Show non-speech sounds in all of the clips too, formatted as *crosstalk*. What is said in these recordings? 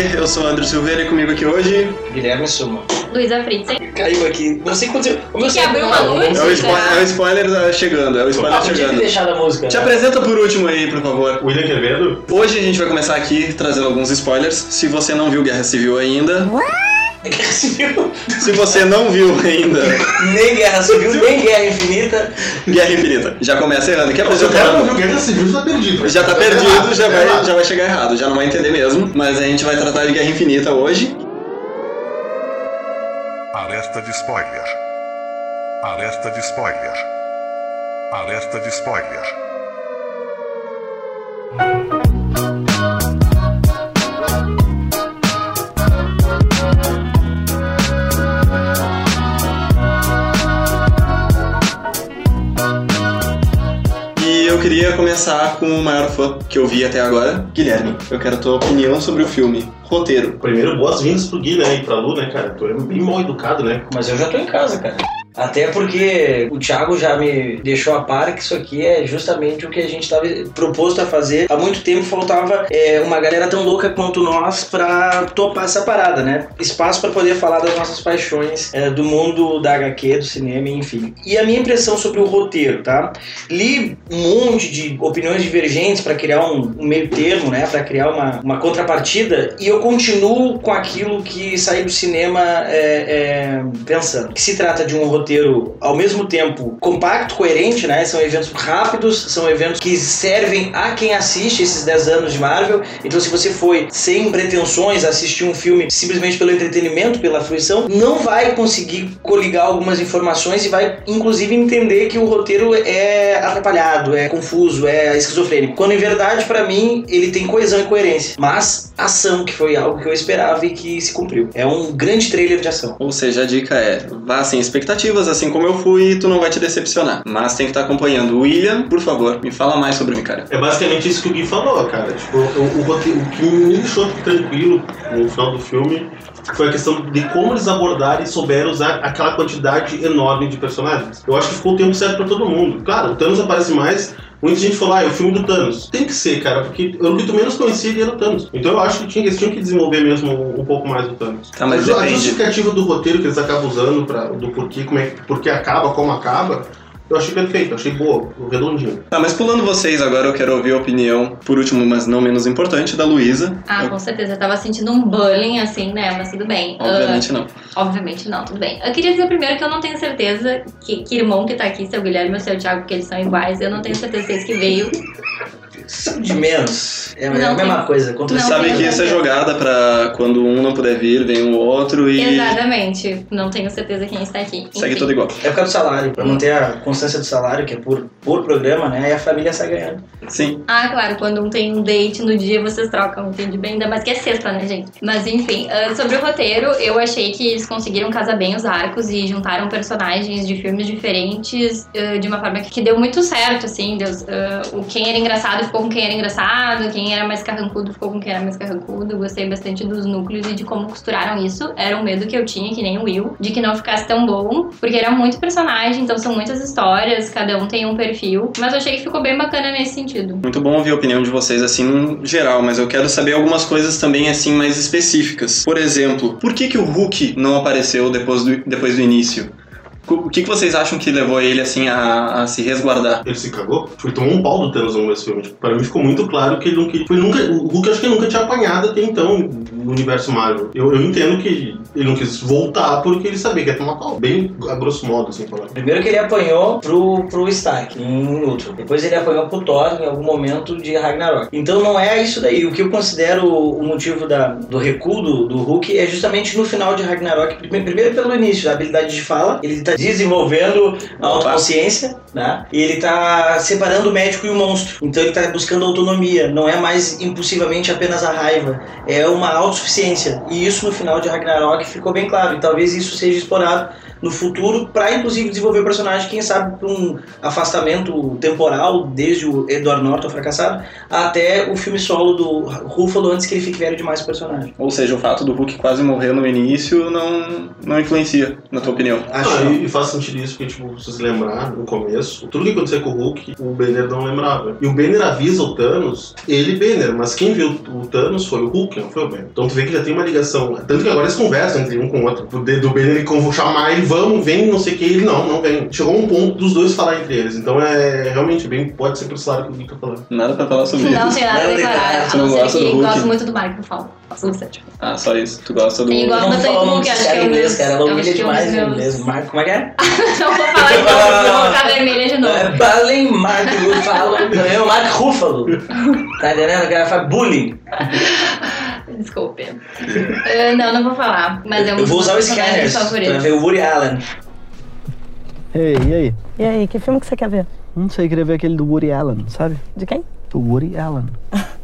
Eu sou o André Silveira e comigo aqui hoje. Guilherme Suma. Luísa Fritzen. Caiu aqui. Não sei quanto. Como Que abriu uma luz. É o, spo é o spoiler chegando, é o spoiler Ah, podia ter chegando. deixado a música. Te apresenta por último aí, por favor. William Quevedo? Hoje a gente vai começar aqui trazendo alguns spoilers. Se você não viu Guerra Civil ainda, Guerra Civil. se você não viu ainda Nem Guerra Civil, nem Guerra Infinita. Guerra Infinita, já começa errando. Que Se o cara não viu Guerra Civil, já tá perdido. Já tá perdido, já tá vai, errado. já vai chegar errado, já não vai entender mesmo. Mas a gente vai tratar de Guerra Infinita hoje. Alerta de spoiler. Alerta de spoiler. Alerta de spoiler. Queria começar com o maior fã que eu vi até agora, Guilherme. Eu quero a tua opinião sobre o filme. Roteiro. Primeiro, boas-vindas pro Gui, né? E pra Lu, né, cara? Tu é bem mal educado, né? Mas eu já tô em casa, cara. Até porque o Thiago já me deixou a par que isso aqui é justamente o que a gente estava proposto a fazer. Há muito tempo faltava é, uma galera tão louca quanto nós pra topar essa parada, né? Espaço pra poder falar das nossas paixões, é, do mundo da HQ, do cinema, enfim. E a minha impressão sobre o roteiro, tá? Li um monte de opiniões divergentes pra criar um, um meio termo, né? Pra criar uma, uma contrapartida e eu continuo com aquilo que saí do cinema é, é, pensando. Que se trata de um roteiro ao mesmo tempo compacto, coerente, né? São eventos rápidos, são eventos que servem a quem assiste esses 10 anos de Marvel. Então, se você foi sem pretensões assistir um filme simplesmente pelo entretenimento, pela fruição, não vai conseguir coligar algumas informações e vai, inclusive, entender que o roteiro é atrapalhado, é confuso, é esquizofrênico. Quando, em verdade, para mim, ele tem coesão e coerência. Mas ação, que foi algo que eu esperava e que se cumpriu. É um grande trailer de ação. Ou seja, a dica é: vá sem expectativas, assim como eu fui, tu não vai te decepcionar. Mas tem que estar acompanhando. William, por favor, me fala mais sobre mim, cara. É basicamente isso que o Gui falou, cara. Tipo, o, o, o que me deixou tranquilo no final do filme foi a questão de como eles abordaram e souberam usar aquela quantidade enorme de personagens. Eu acho que ficou o tempo certo pra todo mundo. Claro, o Thanos aparece mais. Muita gente falou, ah, é o filme do Thanos. Tem que ser, cara, porque o que tu menos conhecia ele era o Thanos. Então eu acho que tinha, eles tinham que desenvolver mesmo um pouco mais o Thanos. Tá, mas a, justificativa do roteiro que eles acabam usando pra, do porquê, como é, porque acaba, como acaba, eu achei perfeito, achei boa, redondinho. Tá, mas pulando vocês agora, eu quero ouvir a opinião, por último, mas não menos importante, da Luísa. Ah, Eu- com certeza. Eu tava sentindo um bullying, assim, né? Mas tudo bem. Obviamente não. Ah, obviamente não, tudo bem. Eu queria dizer primeiro que eu não tenho certeza que, que irmão que tá aqui, seu Guilherme ou seu Thiago, que eles são iguais. Eu não tenho certeza se é esse que veio. São de menos. É, é Não, a mesma tem- coisa. Contra Não, Sabe que isso é jogada pra quando um não puder vir, vem o outro e Exatamente. Não tenho certeza quem está aqui. segue tudo igual. É por causa do salário, pra manter a constância do salário, que é por, por programa, né? E a família sai ganhando. Sim. Ah, claro, quando um tem um date no dia, vocês trocam, entendi bem. Ainda mais que é sexta, né, gente? Mas enfim, ah, sobre o roteiro, eu achei que eles conseguiram casar bem os arcos e juntaram personagens de filmes diferentes ah, de uma forma que deu muito certo, assim. Deus, ah, o quem era engraçado ficou com quem era engraçado, quem era mais carrancudo ficou com quem era mais carrancudo. Gostei bastante dos núcleos e de como costuraram isso. Era um medo que eu tinha, que nem o Will, de que não ficasse tão bom, porque era muito personagem, então são muitas histórias, cada um tem um perfil. Mas eu achei que ficou bem bacana nesse sentido. Muito bom ouvir a opinião de vocês assim no geral, mas eu quero saber algumas coisas também assim mais específicas. Por exemplo, por que, que o Hulk não apareceu depois do, depois do início? O que, que vocês acham que levou ele assim a, a se resguardar? Ele se cagou? Tipo, ele tomou um pau do Thanos do filme. Tipo, pra mim ficou muito claro que ele queria. Foi nunca, o Hulk acho que nunca tinha apanhado até então no universo Marvel. Eu, eu entendo que ele não quis voltar porque ele sabia que ia tomar pau. Bem a grosso modo, assim, falando. Primeiro que ele apanhou pro, pro Stark em Ultron. Depois ele apanhou pro Thor em algum momento de Ragnarok. Então não é isso daí. O que eu considero o motivo da, do recuo do, do Hulk é justamente no final de Ragnarok. Prime- Primeiro pelo início, a habilidade de fala. Ele tá desenvolvendo a autoconsciência, né? E ele tá separando o médico e o monstro. Então ele tá buscando autonomia. Não é mais impulsivamente apenas a raiva. É uma autossuficiência. E isso no final de Ragnarok ficou bem claro. E talvez isso seja explorado no futuro pra inclusive desenvolver o personagem, quem sabe pra um afastamento temporal, desde o Edward Norton fracassado, até o filme solo do Ruffalo antes que ele fique velho demais pro personagem. Ou seja, o fato do Hulk quase morrer no início não, não influencia, na tua opinião. Acho Ah, que e, faz sentido isso, porque, tipo, se vocês lembrar, no começo, tudo que aconteceu com o Hulk, o Banner não lembrava. E o Banner avisa o Thanos, ele Banner, mas quem viu o Thanos foi o Hulk, não foi o Banner. Então tu vê que já tem uma ligação. Tanto que agora eles conversam entre um com o outro. Do, do Banner ele convo- chamar ele, vamos, vem, não sei o que, ele não, não vem. Chegou um ponto dos dois falar entre eles. Então é realmente bem, pode ser pro lado que o Victor tá falando. Nada pra falar sobre Não isso. tem nada a Não tem declarar. nada. A Tu não não ser gosta do gosto muito do Mark Ruffalo. Gosto bastante. Ah, só isso. Tu gosta do. Sim, gosto. não do Hulk, acho que é inglês, cara. Ela humilha é um demais meus- inglês. Marco, como é que é? *laughs* Não vou falar igual, vou ficar vermelha de novo. *laughs* É Balin Mark Ruffalo. É o Mark Ruffalo. Tá entendendo? Que ela faz bullying. *laughs* *laughs* Desculpe. Ah, não, não vou falar. Mas é um Eu vou usar o Scanners pra ver o Woody Allen. Ei, e aí? E aí, que filme que você quer ver? Não sei, queria ver aquele do Woody Allen, sabe? De quem? Do Woody Allen. *laughs*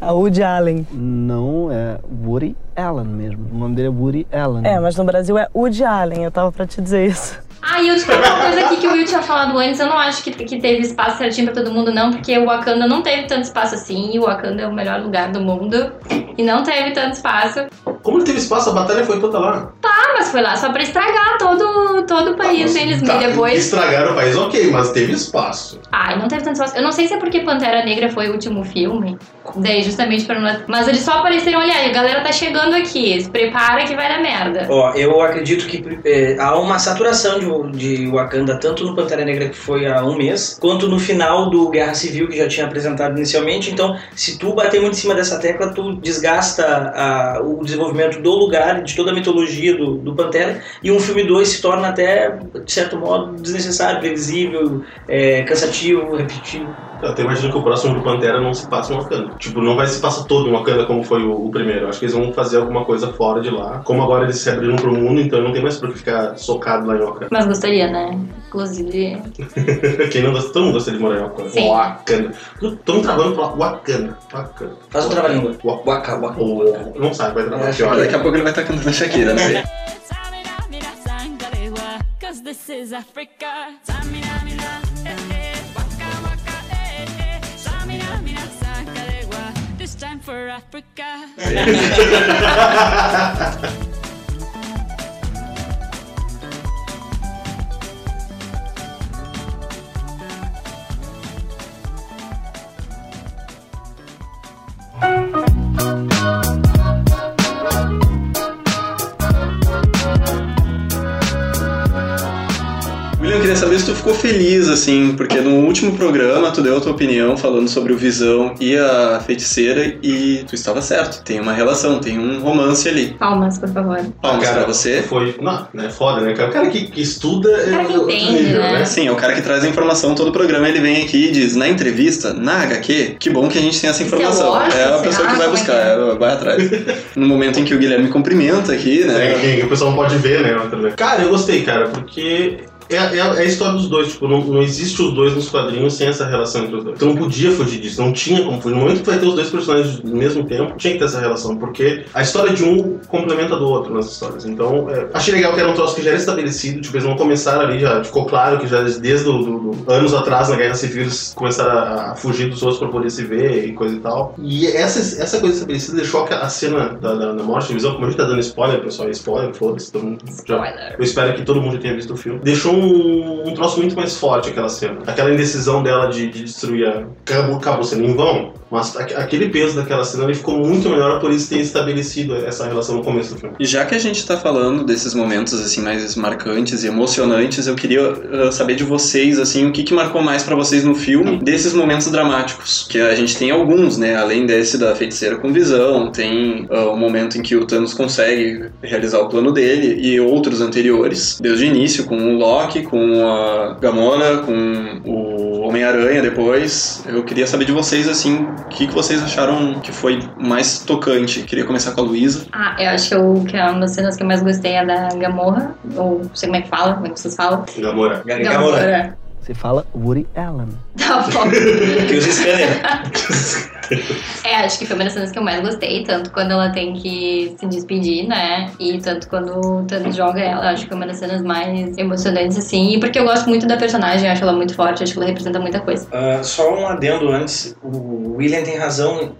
A Woody Allen. Não, é Woody Allen mesmo. O nome dele é Woody Allen. É, mas no Brasil é Woody Allen, eu tava pra te dizer isso. Ah, e eu tinha uma coisa aqui que o Will tinha falado antes, eu não acho que, que teve espaço certinho pra todo mundo, não, porque o Wakanda não teve tanto espaço assim, e o Wakanda é o melhor lugar do mundo, e não teve tanto espaço. Como ele teve espaço, a batalha foi toda lá. Ah, mas foi lá só pra estragar todo, todo o país deles, Tá, e depois... Estragaram o país, ok, mas teve espaço. Ai, não teve tanto espaço. Eu não sei se é porque Pantera Negra foi o último filme, daí justamente pra não... Mas eles só apareceram, olha a galera tá chegando aqui, se prepara que vai dar merda. Ó, eu acredito que é, há uma saturação de, de Wakanda, tanto no Pantera Negra, que foi há um mês, quanto no final do Guerra Civil, que já tinha apresentado inicialmente. Então, se tu bater muito em cima dessa tecla, tu desgasta a- o desenvolvimento do lugar, de toda a mitologia do, do Pantera, e um filme 2 se torna até, de certo modo, desnecessário, previsível, é, cansativo, repetitivo. Eu até imagino que o próximo do Pantera não se passa em Wakanda. Tipo, não vai se passar todo em Wakanda como foi o, o primeiro. Acho que eles vão fazer alguma coisa fora de lá. Como agora eles se abriram pro mundo, então não tem mais por que ficar socado lá em Wakanda. Mas gostaria, né? Inclusive... *laughs* Quem não gosta, todo mundo gosta de morar em Wakanda. Sim. Wakanda. Estamos travando pra Wakanda. Wakanda. Faz um trava-língua. Wa- Waka, waka. Não sabe, vai travar É. Daqui a pouco ele vai estar cantando Shakira, né? Cause this is Africa. This time for Africa. *laughs* ficou feliz, assim, porque no último programa tu deu a tua opinião falando sobre o Visão e a feiticeira e tu estava certo. Tem uma relação, tem um romance ali. Palmas, por favor. Palmas Cara, pra você. Foi. Não, é foda, né? cara? O cara que, que estuda é cara que outro entende, nível, né? né? Sim, é o cara que traz a informação todo o programa, ele vem aqui e diz, na entrevista, na HQ, que bom que a gente tem essa é informação. É a pessoa que vai é buscar, é? é, vai atrás. No momento em que o Guilherme cumprimenta aqui, É, né? que, que o pessoal não pode ver, né? Cara, eu gostei, cara, porque. É, é, a- é a história dos dois, tipo, não, não existe os dois nos quadrinhos sem essa relação entre os dois. Então não podia fugir disso, não tinha como fugir. No momento que vai ter os dois personagens no mesmo tempo, tinha que ter essa relação, porque a história de um complementa do outro nas histórias. Então, é, achei legal que era um troço que já era estabelecido, tipo, eles não começaram ali, já ficou claro que já desde do, do- do- anos atrás, na Guerra Civil, eles começaram a, fugir dos outros pra poder se ver e coisa e tal. E essa, essa coisa estabelecida deixou a, a cena da, da, da morte de visão, como a gente tá dando spoiler, pessoal, é spoiler, foda-se, todo mundo já eu espero que todo mundo tenha visto o filme. Deixou um, um troço muito mais forte aquela cena. Aquela indecisão dela de, de destruir a. Acabou, acabou sendo em vão, mas aque- aquele peso daquela cena ele ficou muito melhor por eles terem estabelecido essa relação no começo do filme. E já que a gente tá falando desses momentos assim mais marcantes e emocionantes, eu queria uh, saber de vocês assim, o que que marcou mais pra vocês no filme desses momentos dramáticos, que a gente tem alguns, né, além desse da feiticeira com visão, tem uh, o momento em que o Thanos consegue realizar o plano dele e outros anteriores, desde o início com o Loki, com a Gamora, com o Homem-Aranha depois. Eu queria saber de vocês assim, o que que vocês acharam que foi mais tocante. Queria começar com a Luísa. Ah, eu acho que, eu, que é uma das cenas que eu mais gostei é da Gamorra, ou não sei como é que fala, como é que vocês falam. Gamora. Gamora. Você fala Woody Allen. Tá bom. Que usa scanner. É, acho que foi uma das cenas que eu mais gostei, tanto quando ela tem que se despedir, né? E tanto quando o Thanos joga ela, acho que foi uma das cenas mais emocionantes, assim. E porque eu gosto muito da personagem, acho ela muito forte, acho que ela representa muita coisa. Ah, só um adendo antes, o William tem razão,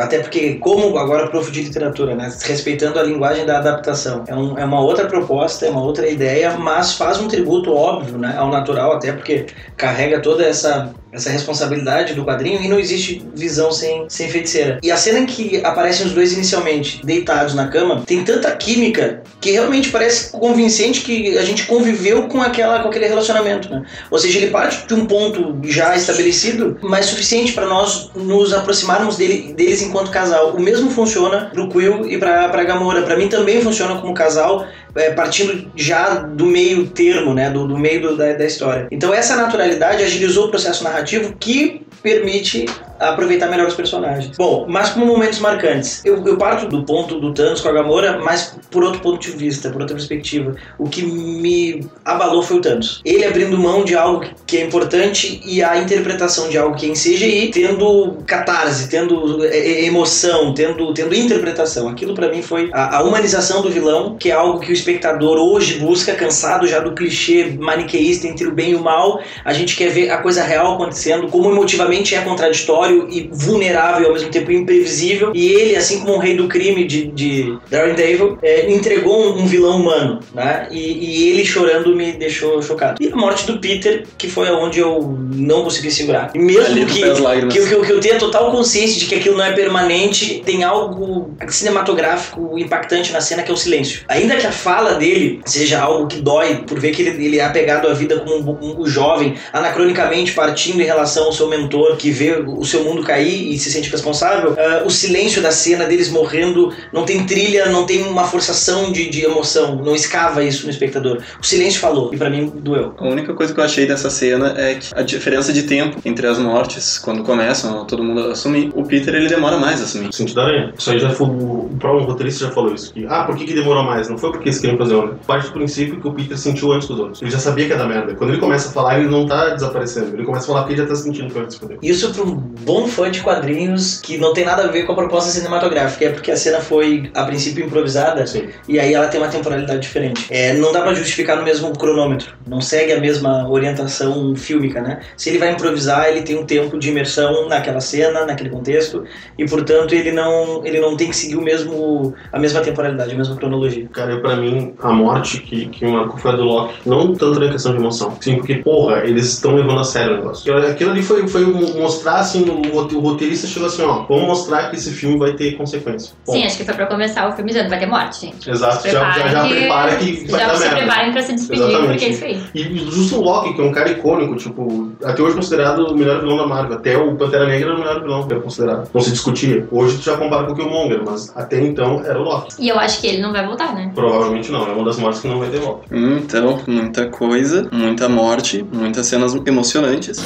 até porque, como agora prof de literatura, né, respeitando a linguagem da adaptação, é, um- é uma outra proposta, é uma outra ideia, mas faz um tributo óbvio né, ao natural, até porque carrega toda essa, essa responsabilidade do quadrinho e não existe visão sem, sem feiticeira. E a cena em que aparecem os dois inicialmente deitados na cama tem tanta química que realmente parece convincente que a gente conviveu com, aquela, com aquele relacionamento. Né? Ou seja, ele parte de um ponto já estabelecido, mas suficiente para nós nos aproximarmos dele, deles enquanto casal. O mesmo funciona pro Quill e pra, pra Gamora. Pra mim também funciona como casal, é, partindo já do meio termo, né? Do, do meio do- da, da história. Então essa naturalidade agilizou o processo narrativo que permite aproveitar melhor os personagens. Bom, mas como momentos marcantes. Eu, eu parto do ponto do Thanos com a Gamora, mas por outro ponto de vista, por outra perspectiva. O que me abalou foi o Thanos. Ele abrindo mão de algo que é importante e a interpretação de algo que é em CGI, tendo catarse, tendo é, é, emoção, tendo, tendo interpretação. Aquilo pra mim foi a, a humanização do vilão, que é algo que o espectador hoje busca, cansado já do clichê maniqueísta entre o bem e o mal. A gente quer ver a coisa real acontecendo, como emotivamente é contraditório e vulnerável ao mesmo tempo imprevisível. E ele, assim como o rei do crime de, de Daredevil, é, entregou um, um vilão humano, né? E, e ele chorando me deixou chocado. E a morte do Peter, que foi aonde eu não consegui segurar. E mesmo que, que, eu- que, que eu tenha total consciência de que aquilo não é permanente, tem algo cinematográfico impactante na cena que é o silêncio. Ainda que a fala dele seja algo que dói, por ver que ele, ele é apegado à vida como um, um jovem, anacronicamente partindo em relação ao seu mentor, que vê o seu mundo cair e se sente responsável, ah, o silêncio da cena deles morrendo não tem trilha, não tem uma forçação de, de emoção, não escava isso no espectador. O silêncio falou, e pra mim doeu. A única coisa que eu achei dessa cena é que a diferença de tempo entre as mortes, quando começam todo mundo a assumir, o Peter ele demora mais a assumir. Sentido da aranha. Isso aí já foi. O próprio roteirista já falou isso. Que, ah, por que, que demorou mais? Não foi porque eles queriam fazer onda. Parte do princípio que o Peter sentiu antes que os outros. Ele já sabia que ia dar merda. Quando ele começa a falar, ele não tá desaparecendo. Ele começa a falar porque ele já tá sentindo que vai fuder. Isso para um bom fã de quadrinhos que não tem nada a ver com a proposta cinematográfica, é porque a cena foi a princípio improvisada Sim. e aí ela tem uma temporalidade diferente. É, não dá pra justificar no mesmo cronômetro, não segue a mesma orientação fílmica, né? Se ele vai improvisar, ele tem um tempo de imersão naquela cena, naquele contexto e portanto ele não ele não tem que seguir o mesmo a mesma temporalidade, a mesma cronologia. Cara, pra mim, a morte que, que marcou foi a do Loki. Não tanto na questão de emoção. Sim, porque, porra, eles estão levando a sério o negócio. Aquilo- ali foi, foi mostrar, assim, o, o roteirista chegou assim, ó, vamos mostrar que esse filme vai ter consequência. Bom, Sim, acho que foi pra começar o filme dizendo vai ter morte, gente. Exato, Se já, já, já prepara que vai já dar se merda. preparem pra se despedir, Exatamente. porque é isso aí. E justo o Loki, que é um cara icônico, tipo, até hoje considerado o melhor vilão da Marvel. Até o Pantera Negra era o melhor vilão que era considerado. Não se discutia. Hoje tu já compara com o Killmonger, mas até então era o Loki. E eu acho que ele não vai voltar, né? Provavelmente não, é uma das mortes que não vai ter volta. Então, muita coisa, muita morte, muitas cenas emocionantes.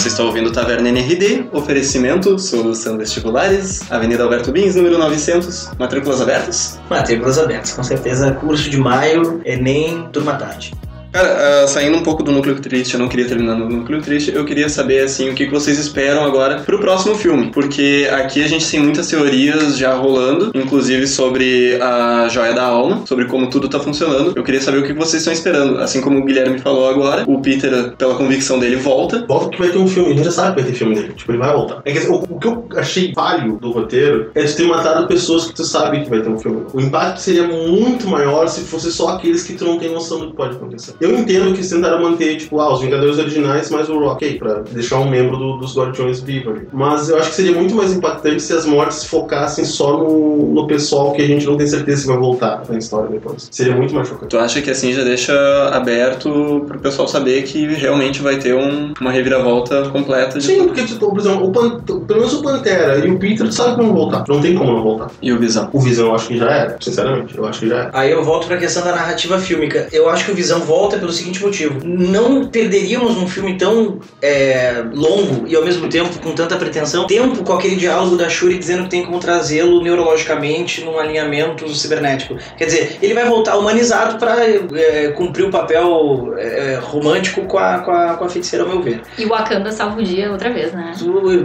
Você está ouvindo Taverna NRD, oferecimento, solução vestibulares, Avenida Alberto Bins, número 900, matrículas abertas. Matrículas abertas, com certeza, curso de maio, Enem, turma tarde. Cara, ah, saindo um pouco do núcleo triste, eu não queria terminar no núcleo triste, eu queria saber, assim, o que vocês esperam agora pro próximo filme. Porque aqui a gente tem muitas teorias já rolando, inclusive sobre a joia da alma, sobre como tudo tá funcionando. Eu queria saber o que vocês estão esperando. Assim como o Guilherme falou agora, o Peter, pela convicção dele, volta. Volta que vai ter um filme, a gente já sabe que vai ter filme dele. Tipo, ele vai voltar. É que, assim, o, o que eu achei falho do roteiro é de ter matado pessoas que tu sabe que vai ter um filme. O impacto seria muito maior se fosse só aqueles que tu não tem noção do que pode acontecer. Eu entendo que eles tentaram manter, tipo, ah, os Vingadores originais, mais o Rock, ok, pra deixar um membro do- dos Guardiões vivo ali. Mas eu acho que seria muito mais impactante se as mortes focassem só no, no pessoal que a gente não tem certeza se vai voltar na história depois. Seria muito mais chocante. Tu acha que assim já deixa aberto pro pessoal saber que realmente vai ter um- uma reviravolta completa de Sim, porque, tipo, por exemplo, o Pan- pelo menos o Pantera e o Peter, tu sabe que vão voltar. Não tem como não voltar. E o Visão. O Visão eu acho que já era, sinceramente. Eu acho que já era. Aí eu volto pra questão da narrativa fílmica. Eu acho que o Visão volta pelo seguinte motivo. Não perderíamos um filme tão é, longo e ao mesmo tempo com tanta pretensão, tempo com aquele diálogo da Shuri dizendo que tem como trazê-lo neurologicamente num alinhamento cibernético. Quer dizer, ele vai voltar humanizado pra é, cumprir o papel é, romântico com a, com, a, com a feiticeira, ao meu ver. E Wakanda salva o dia outra vez, né?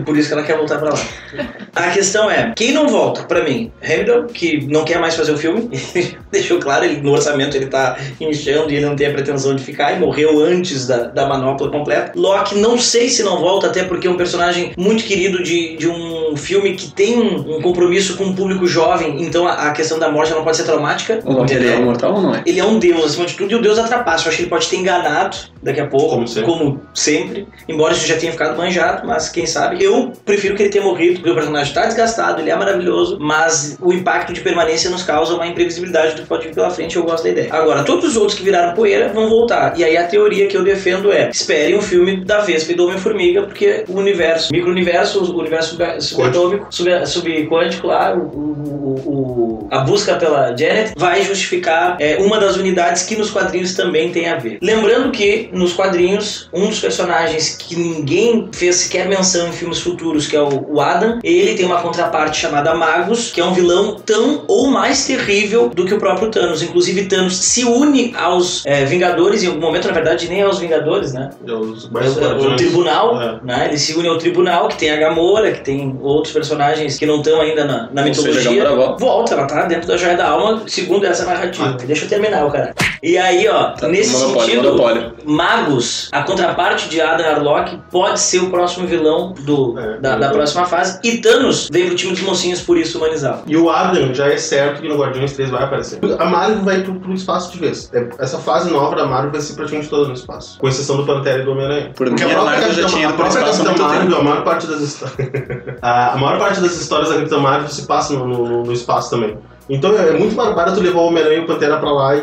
Por isso que ela quer voltar pra lá. *laughs* A questão é, quem não volta, pra mim, Hamilton, que não quer mais fazer o filme, *laughs* deixou claro, ele, no orçamento ele tá inchando e ele não tem a pretensão de ficar, e morreu antes da, da manopla completa. Loki, não sei se não volta, até porque é um personagem muito querido de, de um filme que tem um, um compromisso com um público jovem, então a, a questão da morte não pode ser traumática. O Loki ele é imortal ou não é? Ele é um deus, acima de tudo, e o deus atrapalha. Eu acho que ele pode ter enganado daqui a pouco, Como sempre. como sempre. Embora isso já tenha ficado manjado, mas quem sabe. Eu prefiro que ele tenha morrido, porque o personagem tá desgastado, ele é maravilhoso, mas o impacto de permanência nos causa uma imprevisibilidade do que pode vir pela frente, eu gosto da ideia. Agora, todos os outros que viraram poeira vão voltar. E aí a teoria que eu defendo é: espere um filme da Vespa e do Homem-Formiga, porque o universo, micro-universo, o universo sub- subatômico, sub- subquântico lá, o, o- o- a busca pela Janet, vai justificar é, uma das unidades que nos quadrinhos também tem a ver. Lembrando que nos quadrinhos, um dos personagens que ninguém fez sequer menção em filmes futuros, que é o, o Adam, ele tem uma contraparte chamada Magus, que é um vilão tão ou mais terrível do que o próprio Thanos. Inclusive, Thanos se une aos é, Vingadores, em algum momento, na verdade, nem aos Vingadores, né? Os É, mais é, o guardiões. tribunal, É. né? Ele se une ao tribunal, que tem a Gamora, que tem outros personagens que não estão ainda na, na seja, mitologia. Gamora volta. ela tá dentro da joia da alma, segundo essa narrativa. Deixa eu terminar, o cara. E aí, ó, Tá, nesse monopólio, sentido, monopólio. Magus, a contraparte de Adam Arlock, pode ser o próximo vilão do, É, da, da próxima fase. E Thanos veio pro time dos mocinhos por isso humanizado. E o Adam já é certo que no Guardiões 3 vai aparecer. A Marvel vai pro, pro espaço de vez. É, Essa fase nova da Marvel vai ser praticamente toda no espaço. Com exceção do Pantera e do Homem-Aranha. Por Porque a Marvel já tinha ido pro espaço há muito Marvel, tempo. a maior parte das histórias. *laughs* a maior parte das histórias da Capitã Marvel se passa no, no- no espaço também. Então é muito barbado tu levar o Homem-Aranha e o Pantera pra lá e,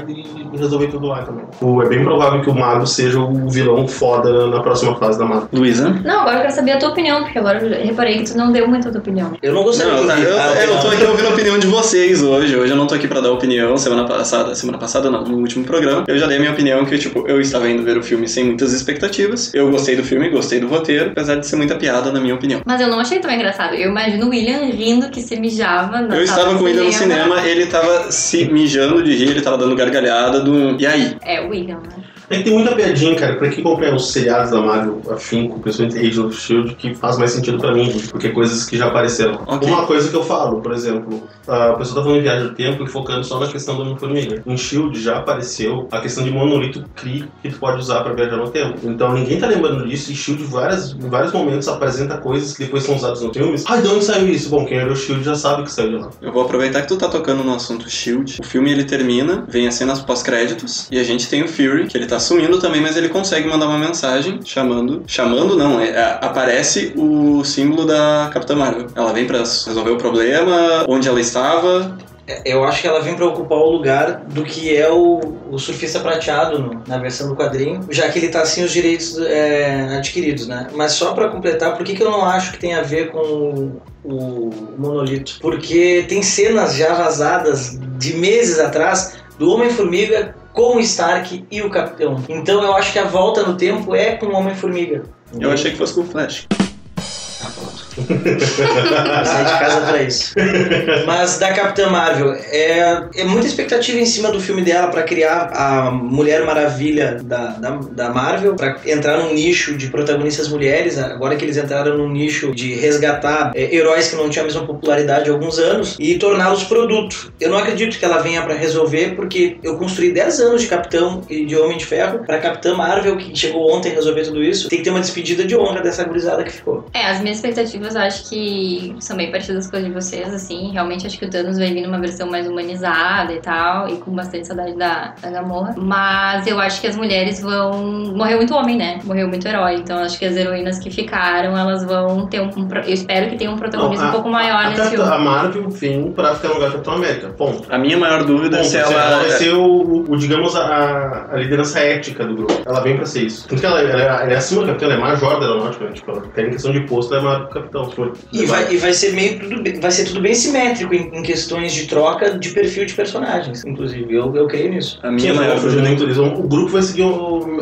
e resolver tudo lá também. O- é bem provável que o Mago seja o vilão foda na próxima fase da Marvel. Luísa? Não, agora eu quero saber a tua opinião, porque agora eu reparei que tu não deu muito a tua opinião. Eu não gostaria Não, de tá, eu, a eu tô aqui ouvindo a opinião de vocês hoje. Hoje eu não tô aqui pra dar opinião. Semana passada, semana passada não, no último programa, eu já dei minha opinião que, tipo, eu estava indo ver o filme sem muitas expectativas. Eu gostei do filme, gostei do roteiro, apesar de ser muita piada, na minha opinião. Mas eu não achei tão engraçado. Eu imagino o William rindo que se mijava na Eu estava com ele no cinema, ele tava se mijando de rir, ele tava dando gargalhada do. E aí? É, o William, né? É que tem muita piadinha, cara. Pra quem acompanha os seriados da Marvel afinco, principalmente Agent of S.H.I.E.L.D., que faz mais sentido pra mim, porque coisas que já apareceram. Ok. Uma coisa que eu falo, por exemplo, a pessoa tá falando em viagem do tempo e focando só na questão do Homem-Formiga. Em S.H.I.E.L.D. já apareceu a questão de monolito Kree que tu pode usar pra viajar no tempo. Então ninguém tá lembrando disso e S.H.I.E.L.D. várias, em vários momentos apresenta coisas que depois são usadas nos filmes. Ah, de onde saiu isso? Bom, quem era o S.H.I.E.L.D. já sabe que saiu de lá. Eu vou aproveitar que tu tá tocando no assunto Shield. O filme ele termina, vem as cenas pós-créditos e a gente tem o Fury, que ele tá sumindo também, mas ele consegue mandar uma mensagem chamando. Chamando não, é, é, aparece o símbolo da Capitã Marvel. Ela vem pra resolver o problema, onde ela estava. Eu acho que ela vem pra ocupar o lugar do que é o, o surfista prateado no- na versão do quadrinho, já que ele tá sem os direitos é, adquiridos, né? Mas só pra completar, por que, que eu não acho que tem a ver com o monolito? Porque tem cenas já vazadas de meses atrás do Homem-Formiga com o Stark e o Capitão. Então eu acho que a volta no tempo é com o Homem-Formiga. Eu achei que fosse com o Flash. Ah, pronto. De casa pra isso. Mas da Capitã Marvel, é, é muita expectativa em cima do filme dela pra criar a Mulher Maravilha da, da, da Marvel, pra entrar num nicho de protagonistas mulheres, agora que eles entraram num nicho de resgatar é, heróis que não tinham a mesma popularidade há alguns anos e torná-los produto. Eu não acredito que ela venha pra resolver, porque eu construí 10 anos de Capitão e de Homem de Ferro pra Capitã Marvel, que chegou ontem resolver tudo isso. Tem que ter uma despedida de honra dessa gurizada que ficou. É, as minhas expectativas eu acho que são bem parecidas com as de vocês, assim. Realmente acho que o Thanos vai vir numa versão mais humanizada e tal, e com bastante saudade da, da Gamorra. Mas eu acho que as mulheres vão. Morreu muito homem, né? Morreu muito herói. Então acho que as heroínas que ficaram, elas vão ter um. um eu espero que tenha um protagonismo Não, um pouco maior a, nesse filme. a Marvel vem pra ficar no lugar do Capitão América. Ponto. A minha maior dúvida é Bom, se ela ela. vai ser o, o- digamos, a, a liderança ética do grupo. Ela vem pra ser isso. Tanto que ela, ela é- ela é acima do capitão, ela é major da aeronáutica, né? Tipo, ela tem questão de posto, ela que o Capitão. Foi. E vai, e vai ser meio tudo bem, vai ser tudo bem simétrico em, em questões de troca de perfil de personagens, inclusive. Eu, eu creio nisso. A minha maior dúvida... O grupo vai seguir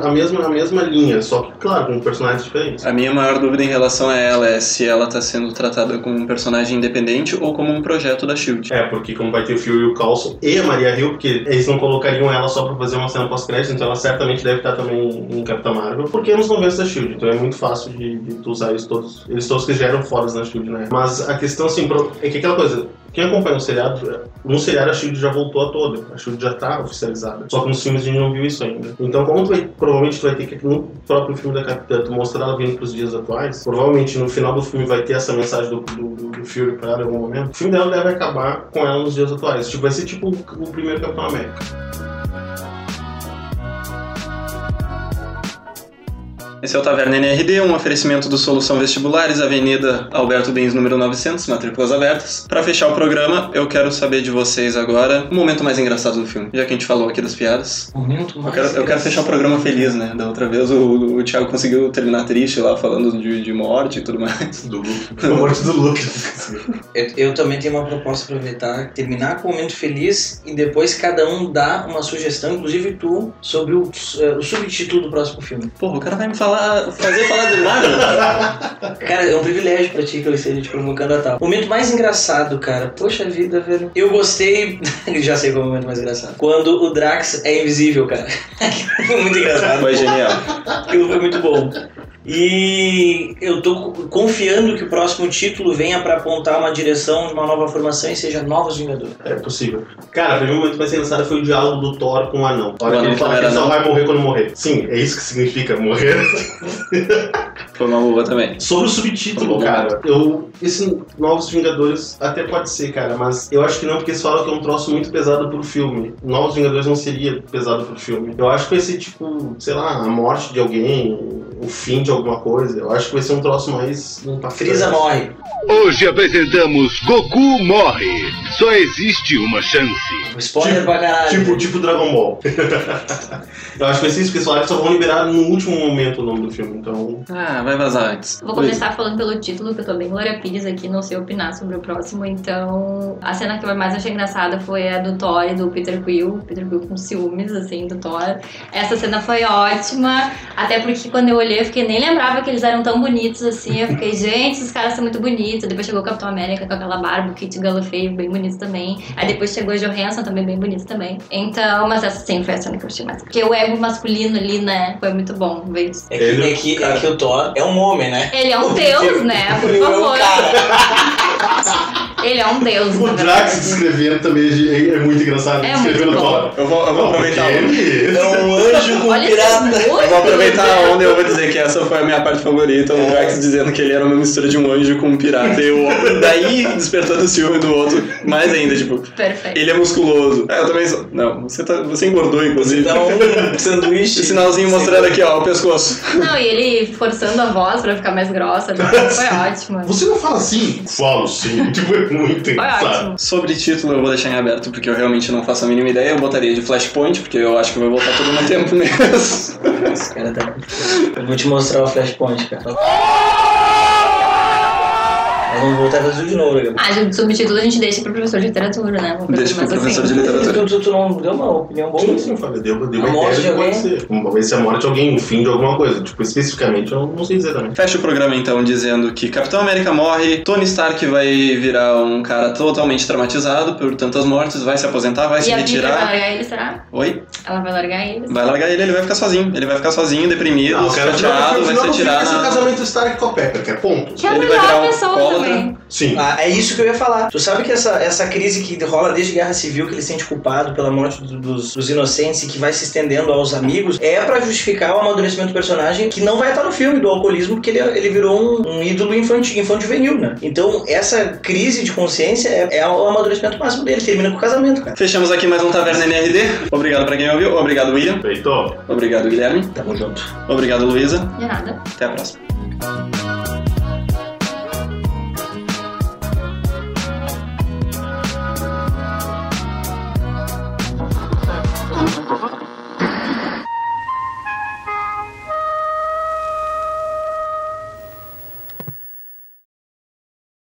a mesma, a mesma linha, só que, claro, com personagens diferentes. A minha maior dúvida em relação a ela é se ela tá sendo tratada como um personagem independente ou como um projeto da SHIELD. É, porque como vai ter o Phil e o Coulson e a Maria Hill, porque eles não colocariam ela só pra fazer uma cena pós-crédito, então ela certamente deve estar também em Capitã Marvel, porque nos momentos da SHIELD, então é muito fácil de, de usar eles todos. Eles todos que já eram fodas na SHIELD, né? Mas a questão, assim, é que aquela coisa, quem acompanha o seriado, no seriado a SHIELD já voltou a toda, a SHIELD já tá oficializada, só que nos filmes a gente não viu isso ainda. Então, como tu vai, provavelmente tu vai ter que, no próprio filme da Capitã, tu mostrar ela vindo pros dias atuais, provavelmente no final do filme vai ter essa mensagem do, do, do, Fury pra ela em algum momento, o filme dela deve acabar com ela nos dias atuais. Tipo, vai ser tipo o primeiro Capitão América. Esse é o Taverna NRD, um oferecimento do Solução Vestibulares, Avenida Alberto Bens, número 900, matrículas abertas. Pra fechar o programa, eu quero saber de vocês agora o momento mais engraçado do filme. Já que a gente falou aqui das piadas. Momento Eu mais quero, eu quero fechar o programa feliz, né? Da outra vez o, o Thiago conseguiu terminar triste lá, falando de, de morte e tudo mais. Do Luke. *laughs* A morte do Luke. Eu, eu também tenho uma proposta pra aproveitar, terminar com um momento feliz e depois cada um dá uma sugestão, inclusive tu, sobre o, eh, o subtítulo do próximo filme. Porra, o cara vai me falar, fazer falar de Marvel? Cara, é um privilégio pra ti que eu esteja te provocando a tal. Momento mais engraçado, cara. Poxa vida, velho. Eu gostei. *laughs* Já sei qual é o momento mais engraçado. Quando o Drax é invisível, cara. foi *laughs* muito engraçado. Foi genial. Aquilo foi muito bom. E eu tô confiando que o próximo título venha pra apontar uma direção de uma nova formação e seja Novos Vingadores. É possível. Cara, pra mim o momento mais engraçado foi o diálogo do Thor com o anão. O Olha, anão ele que fala não que ele só anão. vai morrer quando morrer. Sim, é isso que significa morrer. *laughs* Foi uma luva também. Sobre o subtítulo, cara, eu. Esse Novos Vingadores até pode ser, cara, mas eu acho que não, porque eles falam que é um troço muito pesado pro filme. Novos Vingadores não seria pesado pro filme. Eu acho que vai ser tipo, sei lá, a morte de alguém, o fim de alguma coisa. Eu acho que vai ser um troço mais. impactante. Frieza morre. Hoje apresentamos Goku morre. Só existe uma chance. Spoiler pra caralho. Tipo, tipo Dragon Ball. *laughs* eu acho que vai ser isso, porque eles falaram que só vão liberar no último momento o nome do filme. Então. Ah, vai vazar antes. Vou começar falando pelo título, que eu tô bem Glória Pires aqui, não sei opinar sobre o próximo. Então, a cena que eu mais achei engraçada foi a do Thor e do Peter Quill. Peter Quill com ciúmes, assim, do Thor. Essa cena foi ótima, até porque quando eu olhei, eu fiquei, nem lembrava que eles eram tão bonitos assim. Eu fiquei, gente, esses caras são muito bonitos. Depois chegou o Capitão América com aquela barba, o Kit Gallifrey, bem bonito também. Aí depois chegou o Johansson, também bem bonito também. Então, mas essa sim foi a cena que eu achei mais. Porque o ego masculino ali, né, foi muito bom ver isso. É que, é, que, é que o Thor é um homem, né? Ele é um *laughs* deus, né? Por é um favor. cara. *laughs* Ele é um deus. O Drax verdade. descrevendo também é é muito engraçado. É descrevendo muito bom. Eu vou, eu vou aproveitar. Ele? É um anjo com Olha pirata. Eu vou aproveitar a onda e eu vou dizer que essa foi a minha parte favorita. O Drax dizendo que ele era uma mistura de um anjo com um pirata. E o daí despertando o ciúme do outro, mais ainda, tipo, Perfeito. ele é musculoso. É, eu também sou. Não, você, tá, você engordou, inclusive. Dá um *laughs* sanduíche. Sinalzinho mostrando aqui, ó, o pescoço. Não, e ele forçando a voz pra ficar mais grossa. *laughs* Foi ótimo. Você não fala assim? Falo sim. Tipo, é *laughs* muito engraçado. ótimo. Sobre título, eu vou deixar em aberto, porque eu realmente não faço a mínima ideia. Eu botaria de Flashpoint, porque eu acho que vai voltar tudo no *laughs* tempo mesmo. Esse cara tá... Eu vou te mostrar o Flashpoint, cara. Vamos voltar a fazer de novo, Gabriel. Ah, subtítulo a gente deixa pro professor de literatura, né? Coisa Deixa pro mais professor assim. de literatura. Tu, tu, tu não deu uma opinião boa? Sim, sim, falei. Deu, deu A uma morte ideia de alguém? ser. Uma vez se a morte de alguém, um fim de alguma coisa. Tipo, especificamente, eu não sei dizer também. Fecha o programa então dizendo que Capitão América morre, Tony Stark vai virar um cara totalmente traumatizado por tantas mortes, vai se aposentar, vai se E a Peter vai retirar. largar ele, será? Oi? Ela vai largar ele? Vai largar ele, ele vai ficar sozinho. Ele vai ficar sozinho, deprimido, Não, cara, chateado, vai se atirar Esse é o casamento Stark com a Pepper, que é ponto. Que é a Ele vai virar melhor um pessoa. Sim. Ah, é isso que eu ia falar. Tu sabe que essa, essa crise que rola desde Guerra Civil, que ele se sente culpado pela morte do- dos, dos inocentes e que vai se estendendo aos amigos, é pra justificar o amadurecimento do personagem que não vai estar no filme do alcoolismo, porque ele, ele virou um, um ídolo infantil, infantil juvenil, né? Então, essa crise de consciência é, é o amadurecimento máximo dele. Termina com o casamento, cara. Fechamos aqui mais um Taverna NRD. Obrigado pra quem ouviu. Obrigado, William. Feito. Obrigado, Guilherme. Tamo junto. Obrigado, Luísa. De nada. Até a próxima.